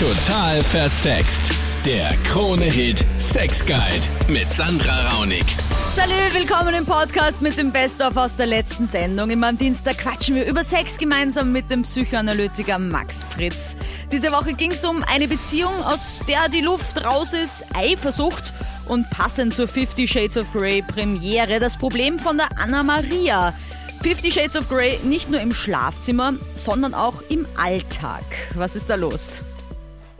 Total versext. Der Krone-Hit Sex Guide mit Sandra Raunig. Salut, willkommen im Podcast mit dem Best-of aus der letzten Sendung. Immer am Dienstag quatschen wir über Sex gemeinsam mit dem Psychoanalytiker Max Fritz. Diese Woche ging es um eine Beziehung, aus der die Luft raus ist, Eifersucht und passend zur Fifty Shades of Grey Premiere das Problem von der Anna Maria. Fifty Shades of Grey nicht nur im Schlafzimmer, sondern auch im Alltag. Was ist da los?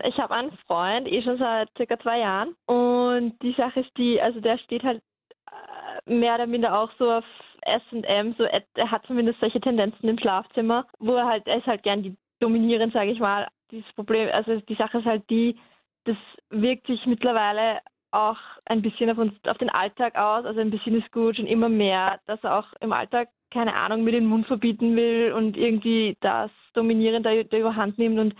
Ich habe einen Freund, eh schon seit circa zwei Jahren. Und die Sache ist die, also der steht halt äh, mehr oder minder auch so auf SM, so er hat zumindest solche Tendenzen im Schlafzimmer, wo er halt, er ist halt gern die dominierend, sage ich mal. Dieses Problem, also die Sache ist halt die, das wirkt sich mittlerweile auch ein bisschen auf uns, auf den Alltag aus. Also ein bisschen ist gut, schon immer mehr, dass er auch im Alltag keine Ahnung mit dem Mund verbieten will und irgendwie das Dominieren der, der überhand nimmt und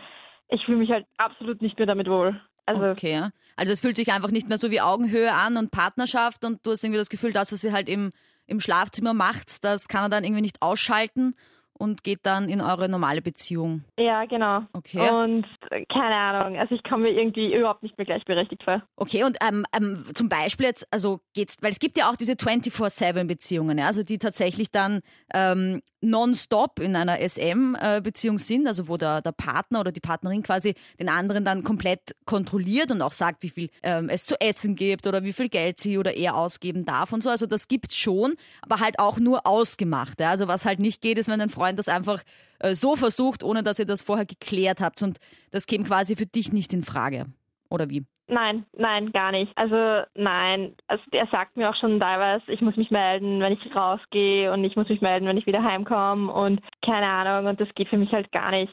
ich fühle mich halt absolut nicht mehr damit wohl. Also okay, also es fühlt sich einfach nicht mehr so wie Augenhöhe an und Partnerschaft und du hast irgendwie das Gefühl, das, was sie halt im, im Schlafzimmer macht, das kann er dann irgendwie nicht ausschalten und geht dann in eure normale Beziehung. Ja, genau. Okay. Und äh, keine Ahnung, also ich komme mir irgendwie überhaupt nicht mehr gleichberechtigt vor. Okay, und ähm, ähm, zum Beispiel jetzt, also geht's, weil es gibt ja auch diese 24-7-Beziehungen, ja, also die tatsächlich dann ähm, nonstop in einer SM-Beziehung sind, also wo der, der Partner oder die Partnerin quasi den anderen dann komplett kontrolliert und auch sagt, wie viel ähm, es zu essen gibt oder wie viel Geld sie oder er ausgeben darf und so. Also das gibt's schon, aber halt auch nur ausgemacht. Ja? Also was halt nicht geht, ist, wenn ein Freund das einfach äh, so versucht, ohne dass ihr das vorher geklärt habt und das käme quasi für dich nicht in Frage. Oder wie? Nein, nein, gar nicht. Also nein, also er sagt mir auch schon teilweise, ich muss mich melden, wenn ich rausgehe und ich muss mich melden, wenn ich wieder heimkomme und keine Ahnung. Und das geht für mich halt gar nicht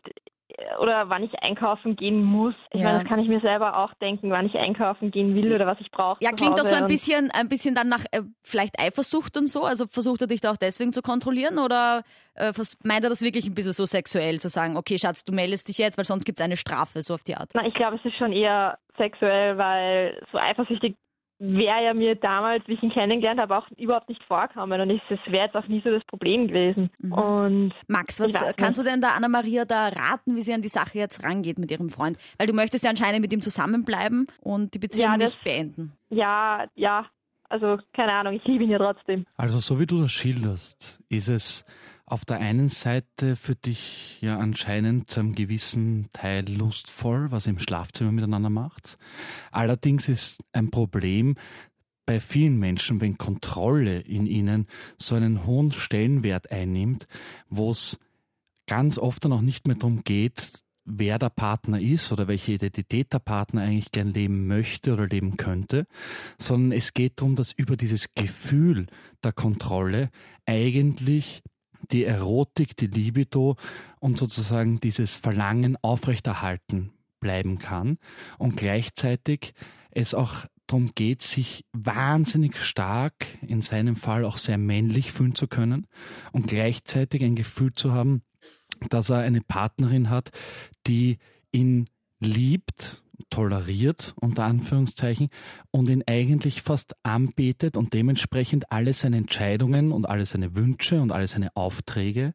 oder wann ich einkaufen gehen muss. Ich ja. meine, das kann ich mir selber auch denken, wann ich einkaufen gehen will oder was ich brauche. Ja, klingt doch so ein bisschen, ein bisschen dann nach äh, vielleicht Eifersucht und so. Also versucht er dich da auch deswegen zu kontrollieren oder äh, meint er das wirklich ein bisschen so sexuell zu sagen, okay, Schatz, du meldest dich jetzt, weil sonst gibt es eine Strafe, so auf die Art? Na, ich glaube, es ist schon eher sexuell, weil so eifersüchtig wäre ja mir damals, wie ich ihn kennengelernt habe, auch überhaupt nicht vorkommen. Und es wäre jetzt auch nie so das Problem gewesen. Mhm. Und Max, was kannst du denn da Anna-Maria da raten, wie sie an die Sache jetzt rangeht mit ihrem Freund? Weil du möchtest ja anscheinend mit ihm zusammenbleiben und die Beziehung ja, das, nicht beenden. Ja, ja. Also keine Ahnung, ich liebe ihn ja trotzdem. Also so wie du das schilderst, ist es auf der einen Seite für dich ja anscheinend zu einem gewissen Teil lustvoll, was ihr im Schlafzimmer miteinander macht. Allerdings ist ein Problem bei vielen Menschen, wenn Kontrolle in ihnen so einen hohen Stellenwert einnimmt, wo es ganz oft dann auch nicht mehr darum geht, wer der Partner ist oder welche Identität der Partner eigentlich gern leben möchte oder leben könnte, sondern es geht darum, dass über dieses Gefühl der Kontrolle eigentlich die Erotik, die Libido und sozusagen dieses Verlangen aufrechterhalten bleiben kann. Und gleichzeitig es auch darum geht, sich wahnsinnig stark, in seinem Fall auch sehr männlich fühlen zu können und gleichzeitig ein Gefühl zu haben, dass er eine Partnerin hat, die ihn liebt toleriert, unter Anführungszeichen, und ihn eigentlich fast anbetet und dementsprechend alle seine Entscheidungen und alle seine Wünsche und alle seine Aufträge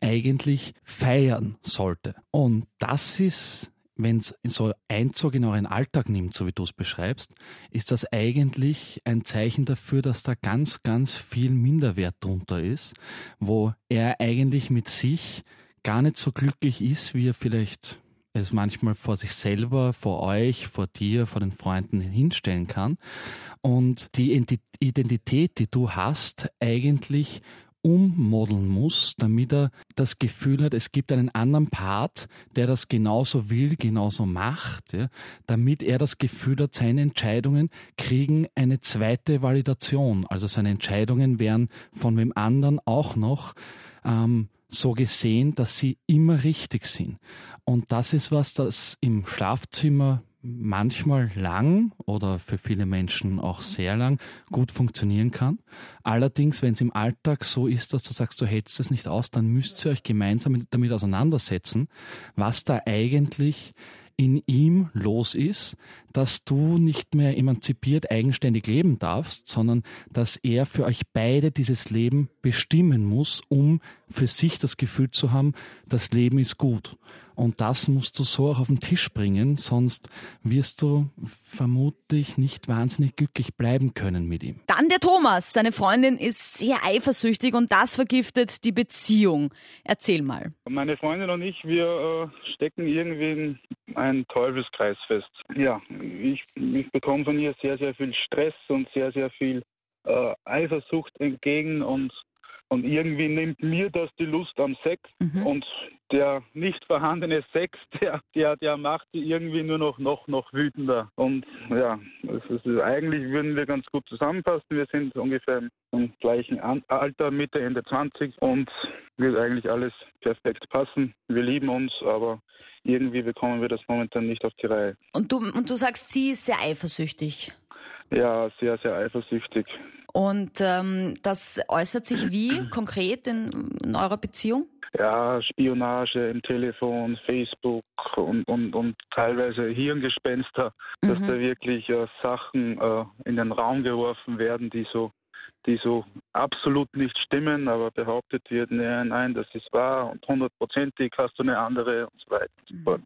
eigentlich feiern sollte. Und das ist wenn es so Einzug in euren Alltag nimmt, so wie du es beschreibst, ist das eigentlich ein Zeichen dafür, dass da ganz, ganz viel Minderwert drunter ist, wo er eigentlich mit sich gar nicht so glücklich ist, wie er vielleicht es manchmal vor sich selber, vor euch, vor dir, vor den Freunden hinstellen kann. Und die Identität, die du hast, eigentlich ummodeln muss, damit er das Gefühl hat, es gibt einen anderen Part, der das genauso will, genauso macht, ja, damit er das Gefühl hat, seine Entscheidungen kriegen eine zweite Validation. Also seine Entscheidungen werden von wem anderen auch noch ähm, so gesehen, dass sie immer richtig sind. Und das ist was, das im Schlafzimmer manchmal lang oder für viele Menschen auch sehr lang gut funktionieren kann. Allerdings, wenn es im Alltag so ist, dass du sagst, du hältst es nicht aus, dann müsst ihr euch gemeinsam damit auseinandersetzen, was da eigentlich in ihm los ist, dass du nicht mehr emanzipiert eigenständig leben darfst, sondern dass er für euch beide dieses Leben bestimmen muss, um für sich das Gefühl zu haben, das Leben ist gut. Und das musst du so auch auf den Tisch bringen, sonst wirst du vermutlich nicht wahnsinnig glücklich bleiben können mit ihm. Dann der Thomas. Seine Freundin ist sehr eifersüchtig und das vergiftet die Beziehung. Erzähl mal. Meine Freundin und ich, wir äh, stecken irgendwie in einen Teufelskreis fest. Ja, ich, ich bekomme von ihr sehr, sehr viel Stress und sehr, sehr viel äh, Eifersucht entgegen und und irgendwie nimmt mir das die Lust am Sex mhm. und der nicht vorhandene Sex, der, der, der macht sie irgendwie nur noch, noch, noch wütender. Und ja, ist, eigentlich würden wir ganz gut zusammenpassen. Wir sind ungefähr im gleichen Alter, Mitte, Ende 20 und wird eigentlich alles perfekt passen. Wir lieben uns, aber irgendwie bekommen wir das momentan nicht auf die Reihe. Und du, und du sagst, sie ist sehr eifersüchtig. Ja, sehr, sehr eifersüchtig. Und ähm, das äußert sich wie konkret in, in, eurer Beziehung? Ja, Spionage im Telefon, Facebook und, und, und teilweise Hirngespenster, mhm. dass da wirklich äh, Sachen äh, in den Raum geworfen werden, die so die so absolut nicht stimmen, aber behauptet wird, nein, nein, das ist wahr und hundertprozentig hast du eine andere und so weiter und so fort.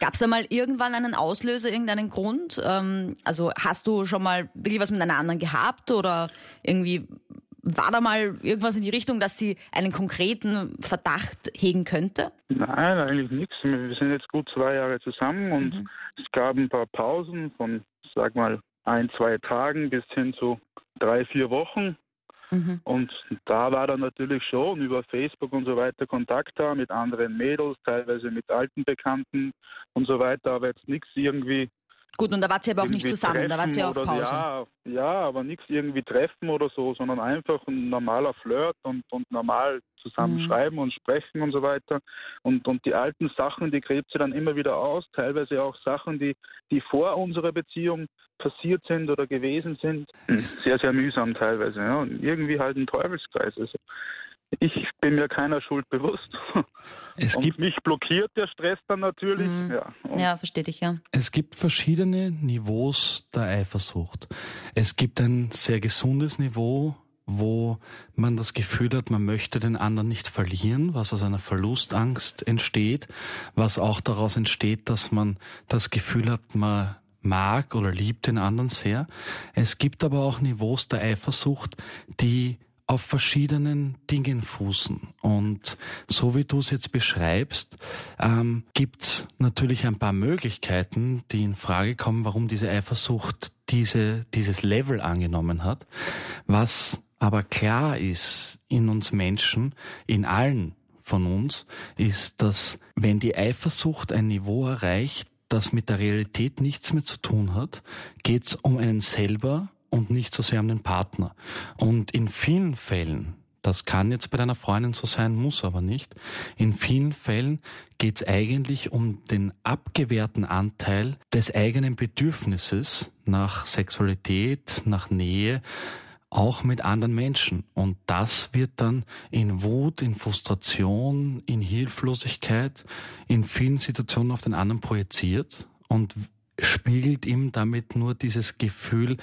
Gab es da mal irgendwann einen Auslöser, irgendeinen Grund? Ähm, also hast du schon mal wirklich was mit einer anderen gehabt oder irgendwie war da mal irgendwas in die Richtung, dass sie einen konkreten Verdacht hegen könnte? Nein, eigentlich nichts. Wir sind jetzt gut zwei Jahre zusammen und mhm. es gab ein paar Pausen von, sag mal, ein, zwei Tagen bis hin zu drei, vier Wochen. Mhm. Und da war dann natürlich schon über Facebook und so weiter Kontakt da mit anderen Mädels, teilweise mit alten Bekannten und so weiter, aber jetzt nichts irgendwie. Gut, und da war sie aber auch nicht zusammen, da war sie auf Pause. Ja, ja aber nichts irgendwie treffen oder so, sondern einfach ein normaler Flirt und, und normal zusammen mhm. schreiben und sprechen und so weiter. Und, und die alten Sachen, die gräbt sie dann immer wieder aus, teilweise auch Sachen, die, die vor unserer Beziehung passiert sind oder gewesen sind. Ist sehr, sehr mühsam teilweise. Ja. Und irgendwie halt ein Teufelskreis. Also ich bin mir keiner Schuld bewusst. Es und gibt mich blockiert der Stress dann natürlich. Mhm. Ja, ja verstehe ich, ja. Es gibt verschiedene Niveaus der Eifersucht. Es gibt ein sehr gesundes Niveau, wo man das Gefühl hat, man möchte den anderen nicht verlieren, was aus einer Verlustangst entsteht, was auch daraus entsteht, dass man das Gefühl hat, man mag oder liebt den anderen sehr. Es gibt aber auch Niveaus der Eifersucht, die auf verschiedenen Dingen fußen. Und so wie du es jetzt beschreibst, ähm, gibt natürlich ein paar Möglichkeiten, die in Frage kommen, warum diese Eifersucht diese, dieses Level angenommen hat. Was aber klar ist in uns Menschen, in allen von uns, ist, dass wenn die Eifersucht ein Niveau erreicht, das mit der Realität nichts mehr zu tun hat, geht es um einen selber und nicht so sehr um den Partner. Und in vielen Fällen, das kann jetzt bei deiner Freundin so sein, muss aber nicht, in vielen Fällen geht es eigentlich um den abgewehrten Anteil des eigenen Bedürfnisses nach Sexualität, nach Nähe, auch mit anderen Menschen. Und das wird dann in Wut, in Frustration, in Hilflosigkeit, in vielen Situationen auf den anderen projiziert und spiegelt ihm damit nur dieses Gefühl,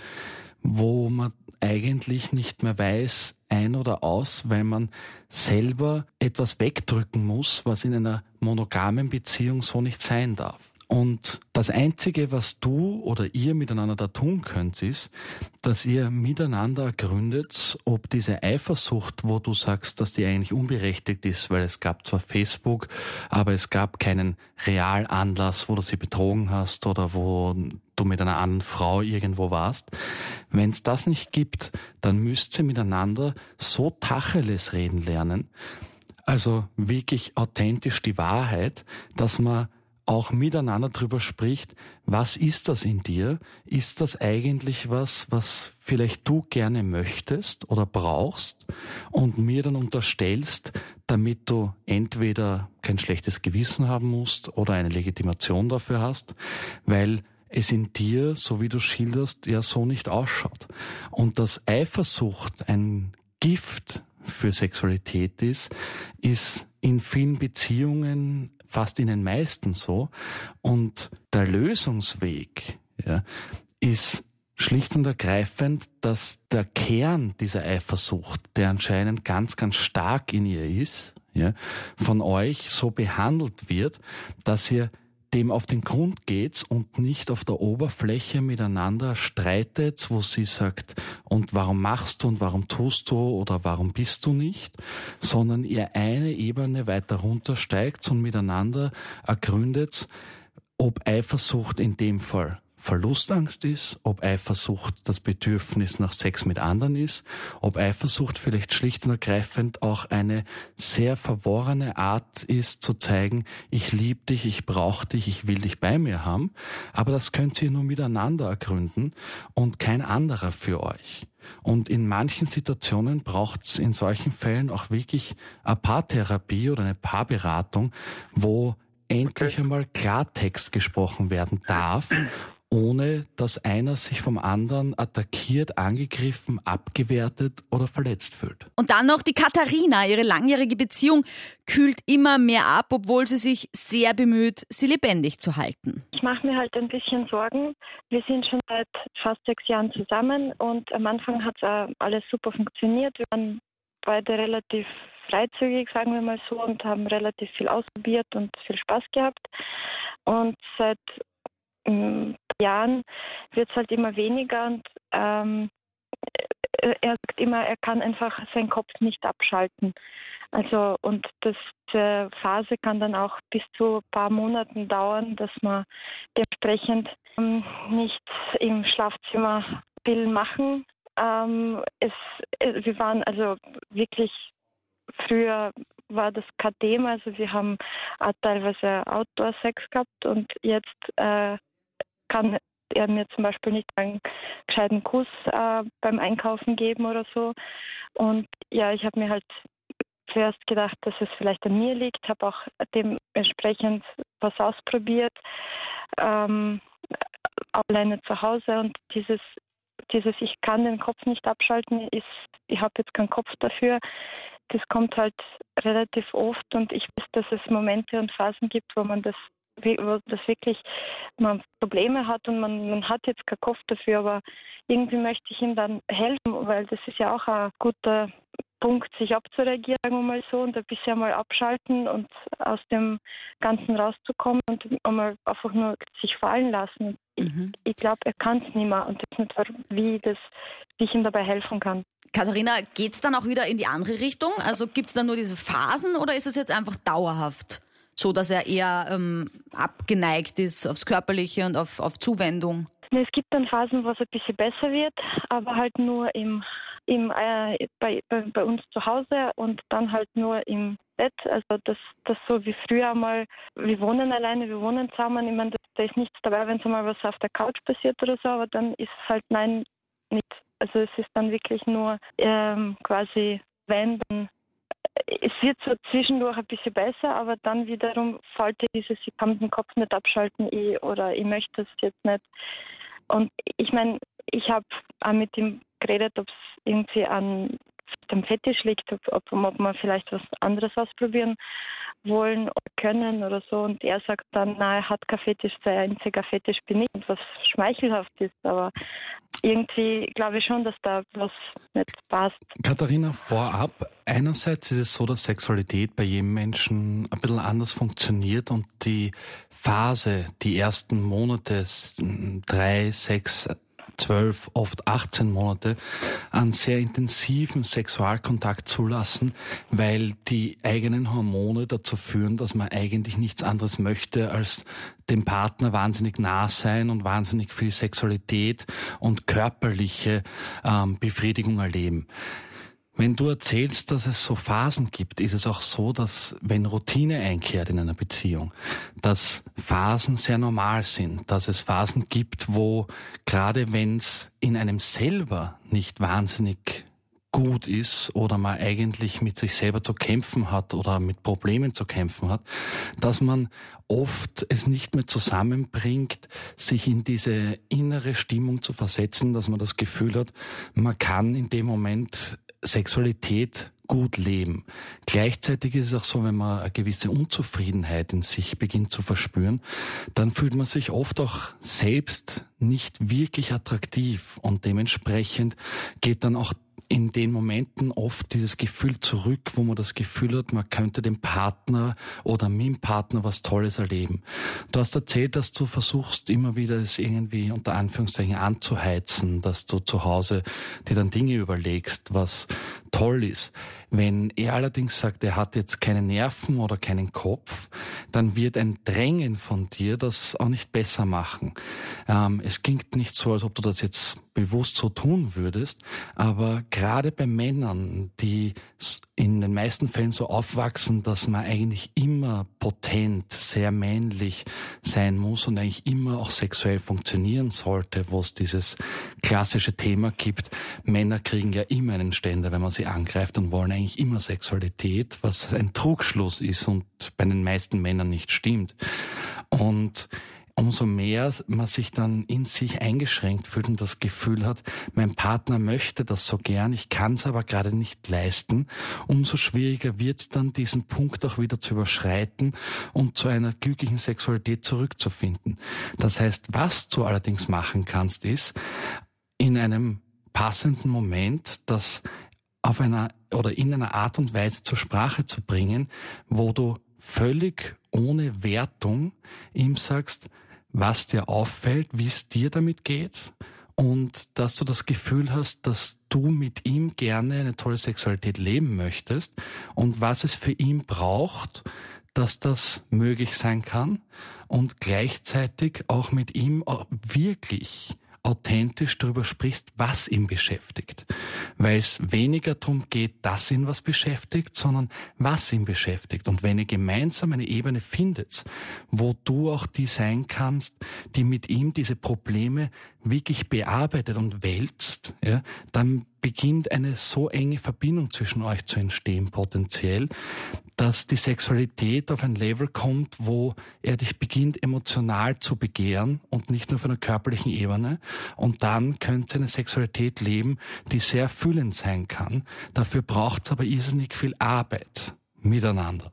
wo man eigentlich nicht mehr weiß, ein oder aus, weil man selber etwas wegdrücken muss, was in einer monogamen Beziehung so nicht sein darf. Und das Einzige, was du oder ihr miteinander da tun könnt, ist, dass ihr miteinander ergründet, ob diese Eifersucht, wo du sagst, dass die eigentlich unberechtigt ist, weil es gab zwar Facebook, aber es gab keinen Realanlass, wo du sie betrogen hast oder wo du mit einer anderen Frau irgendwo warst. Wenn es das nicht gibt, dann müsst ihr miteinander so Tacheles reden lernen, also wirklich authentisch die Wahrheit, dass man auch miteinander drüber spricht, was ist das in dir? Ist das eigentlich was, was vielleicht du gerne möchtest oder brauchst und mir dann unterstellst, damit du entweder kein schlechtes Gewissen haben musst oder eine Legitimation dafür hast, weil es in dir, so wie du schilderst, ja so nicht ausschaut. Und dass Eifersucht ein Gift für Sexualität ist, ist in vielen Beziehungen fast in den meisten so. Und der Lösungsweg ja, ist schlicht und ergreifend, dass der Kern dieser Eifersucht, der anscheinend ganz, ganz stark in ihr ist, ja, von euch so behandelt wird, dass ihr dem auf den Grund geht und nicht auf der Oberfläche miteinander streitet, wo sie sagt, und warum machst du und warum tust du oder warum bist du nicht, sondern ihr eine Ebene weiter runtersteigt und miteinander ergründet, ob Eifersucht in dem Fall Verlustangst ist, ob Eifersucht das Bedürfnis nach Sex mit anderen ist, ob Eifersucht vielleicht schlicht und ergreifend auch eine sehr verworrene Art ist zu zeigen, ich liebe dich, ich brauche dich, ich will dich bei mir haben, aber das könnt ihr nur miteinander ergründen und kein anderer für euch. Und in manchen Situationen braucht es in solchen Fällen auch wirklich eine Paartherapie oder eine Paarberatung, wo endlich einmal Klartext gesprochen werden darf ohne dass einer sich vom anderen attackiert, angegriffen, abgewertet oder verletzt fühlt. Und dann noch die Katharina. Ihre langjährige Beziehung kühlt immer mehr ab, obwohl sie sich sehr bemüht, sie lebendig zu halten. Ich mache mir halt ein bisschen Sorgen. Wir sind schon seit fast sechs Jahren zusammen und am Anfang hat es alles super funktioniert. Wir waren beide relativ freizügig, sagen wir mal so, und haben relativ viel ausprobiert und viel Spaß gehabt. Und seit Jahren wird es halt immer weniger und ähm, er sagt immer, er kann einfach seinen Kopf nicht abschalten. Also und das, diese Phase kann dann auch bis zu ein paar Monaten dauern, dass man dementsprechend ähm, nicht im Schlafzimmer Pillen machen. Ähm, es, wir waren also wirklich früher war das kein Thema. Also wir haben auch teilweise Outdoor-Sex gehabt und jetzt äh, kann er mir zum Beispiel nicht einen gescheiten Kuss äh, beim Einkaufen geben oder so. Und ja, ich habe mir halt zuerst gedacht, dass es vielleicht an mir liegt, habe auch dementsprechend was ausprobiert, ähm, alleine zu Hause und dieses dieses ich kann den Kopf nicht abschalten ist, ich habe jetzt keinen Kopf dafür. Das kommt halt relativ oft und ich weiß, dass es Momente und Phasen gibt, wo man das das wirklich man Probleme hat und man, man hat jetzt keinen Kopf dafür, aber irgendwie möchte ich ihm dann helfen, weil das ist ja auch ein guter Punkt, sich abzureagieren, sagen wir mal so, und ein bisschen mal abschalten und aus dem Ganzen rauszukommen und einmal einfach nur sich fallen lassen. Mhm. Ich, ich glaube, er kann es nicht mehr und ich weiß nicht, wie, das, wie ich ihm dabei helfen kann. Katharina, geht es dann auch wieder in die andere Richtung? Also gibt es dann nur diese Phasen oder ist es jetzt einfach dauerhaft? So dass er eher ähm, abgeneigt ist aufs Körperliche und auf, auf Zuwendung? Es gibt dann Phasen, wo es ein bisschen besser wird, aber halt nur im, im, äh, bei, bei, bei, uns zu Hause und dann halt nur im Bett. Also das, das so wie früher mal, wir wohnen alleine, wir wohnen zusammen. Ich meine, da ist nichts dabei, wenn so mal was auf der Couch passiert oder so, aber dann ist es halt nein, nicht. Also es ist dann wirklich nur ähm, quasi, wenn, dann es wird so zwischendurch ein bisschen besser, aber dann wiederum dir dieses, ich kann den Kopf nicht abschalten ich, oder ich möchte es jetzt nicht. Und ich meine, ich habe auch mit ihm geredet, ob es irgendwie an dem Fetisch liegt, ob, ob, ob man vielleicht was anderes ausprobieren wollen oder können oder so. Und er sagt dann, nein, er hat kein Fetisch, sein einziger Fetisch bin ich, was schmeichelhaft ist. Aber irgendwie glaube ich schon, dass da was nicht passt. Katharina, vorab, einerseits ist es so, dass Sexualität bei jedem Menschen ein bisschen anders funktioniert und die Phase, die ersten Monate, drei, sechs, zwölf, oft 18 Monate an sehr intensiven Sexualkontakt zulassen, weil die eigenen Hormone dazu führen, dass man eigentlich nichts anderes möchte, als dem Partner wahnsinnig nah sein und wahnsinnig viel Sexualität und körperliche ähm, Befriedigung erleben. Wenn du erzählst, dass es so Phasen gibt, ist es auch so, dass wenn Routine einkehrt in einer Beziehung, dass Phasen sehr normal sind, dass es Phasen gibt, wo gerade wenn es in einem selber nicht wahnsinnig gut ist oder man eigentlich mit sich selber zu kämpfen hat oder mit Problemen zu kämpfen hat, dass man oft es nicht mehr zusammenbringt, sich in diese innere Stimmung zu versetzen, dass man das Gefühl hat, man kann in dem Moment Sexualität gut leben. Gleichzeitig ist es auch so, wenn man eine gewisse Unzufriedenheit in sich beginnt zu verspüren, dann fühlt man sich oft auch selbst nicht wirklich attraktiv und dementsprechend geht dann auch in den Momenten oft dieses Gefühl zurück, wo man das Gefühl hat, man könnte dem Partner oder mit dem Partner was Tolles erleben. Du hast erzählt, dass du versuchst, immer wieder es irgendwie unter Anführungszeichen anzuheizen, dass du zu Hause dir dann Dinge überlegst, was toll ist. Wenn er allerdings sagt, er hat jetzt keine Nerven oder keinen Kopf, dann wird ein Drängen von dir das auch nicht besser machen. Ähm, es klingt nicht so, als ob du das jetzt bewusst so tun würdest, aber gerade bei Männern, die in den meisten Fällen so aufwachsen, dass man eigentlich immer potent, sehr männlich sein muss und eigentlich immer auch sexuell funktionieren sollte, wo es dieses klassische Thema gibt. Männer kriegen ja immer einen Ständer, wenn man sie angreift und wollen eigentlich immer Sexualität, was ein Trugschluss ist und bei den meisten Männern nicht stimmt. Und umso mehr man sich dann in sich eingeschränkt fühlt und das Gefühl hat, mein Partner möchte das so gern, ich kann es aber gerade nicht leisten, umso schwieriger wird es dann, diesen Punkt auch wieder zu überschreiten und zu einer glücklichen Sexualität zurückzufinden. Das heißt, was du allerdings machen kannst, ist, in einem passenden Moment das auf einer oder in einer Art und Weise zur Sprache zu bringen, wo du völlig ohne Wertung ihm sagst, was dir auffällt, wie es dir damit geht und dass du das Gefühl hast, dass du mit ihm gerne eine tolle Sexualität leben möchtest und was es für ihn braucht, dass das möglich sein kann und gleichzeitig auch mit ihm wirklich authentisch darüber sprichst, was ihn beschäftigt. Weil es weniger darum geht, dass ihn was beschäftigt, sondern was ihn beschäftigt. Und wenn ihr gemeinsam eine Ebene findet, wo du auch die sein kannst, die mit ihm diese Probleme wirklich bearbeitet und wälzt, ja, dann beginnt eine so enge Verbindung zwischen euch zu entstehen, potenziell, dass die Sexualität auf ein Level kommt, wo er dich beginnt emotional zu begehren und nicht nur auf einer körperlichen Ebene. Und dann könnt ihr eine Sexualität leben, die sehr fühlend sein kann. Dafür braucht es aber irrsinnig viel Arbeit miteinander.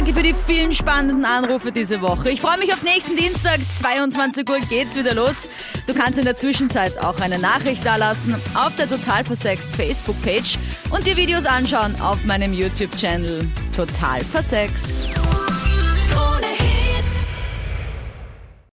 Danke für die vielen spannenden Anrufe diese Woche. Ich freue mich auf nächsten Dienstag, 22 Uhr geht's wieder los. Du kannst in der Zwischenzeit auch eine Nachricht dalassen auf der Total Versext Facebook-Page und dir Videos anschauen auf meinem YouTube-Channel Total Versext.